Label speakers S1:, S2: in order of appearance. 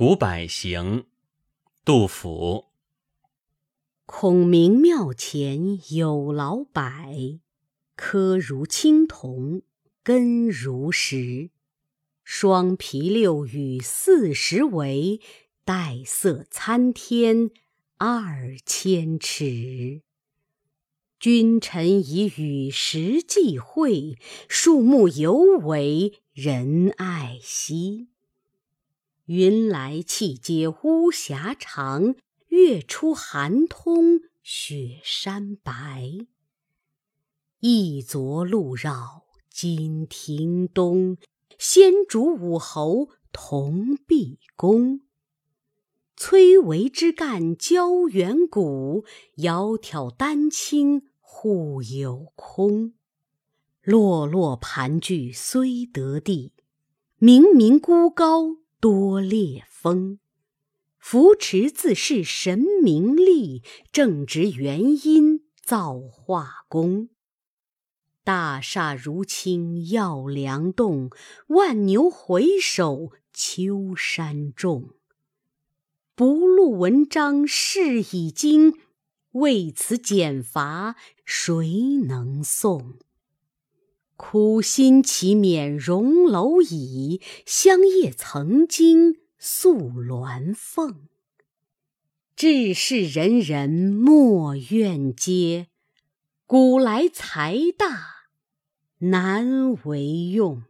S1: 古柏行，杜甫。
S2: 孔明庙前有老柏，柯如青铜，根如石。双皮六语四十围，带色参天二千尺。君臣以与时际会，树木犹为人爱惜。云来气接巫峡长，月出寒通雪山白。一昨路绕金庭东，先主武侯同毕公。崔嵬之干交远古，窈窕丹青互有空。落落盘踞虽得地，冥冥孤高。多烈风，扶持自是神明力，正直元因造化功。大厦如倾耀梁栋，万牛回首秋山重。不录文章事已经，为此减伐谁能送？苦心岂免荣蝼蚁，香叶曾经宿鸾凤。志士仁人莫怨嗟，古来财大难为用。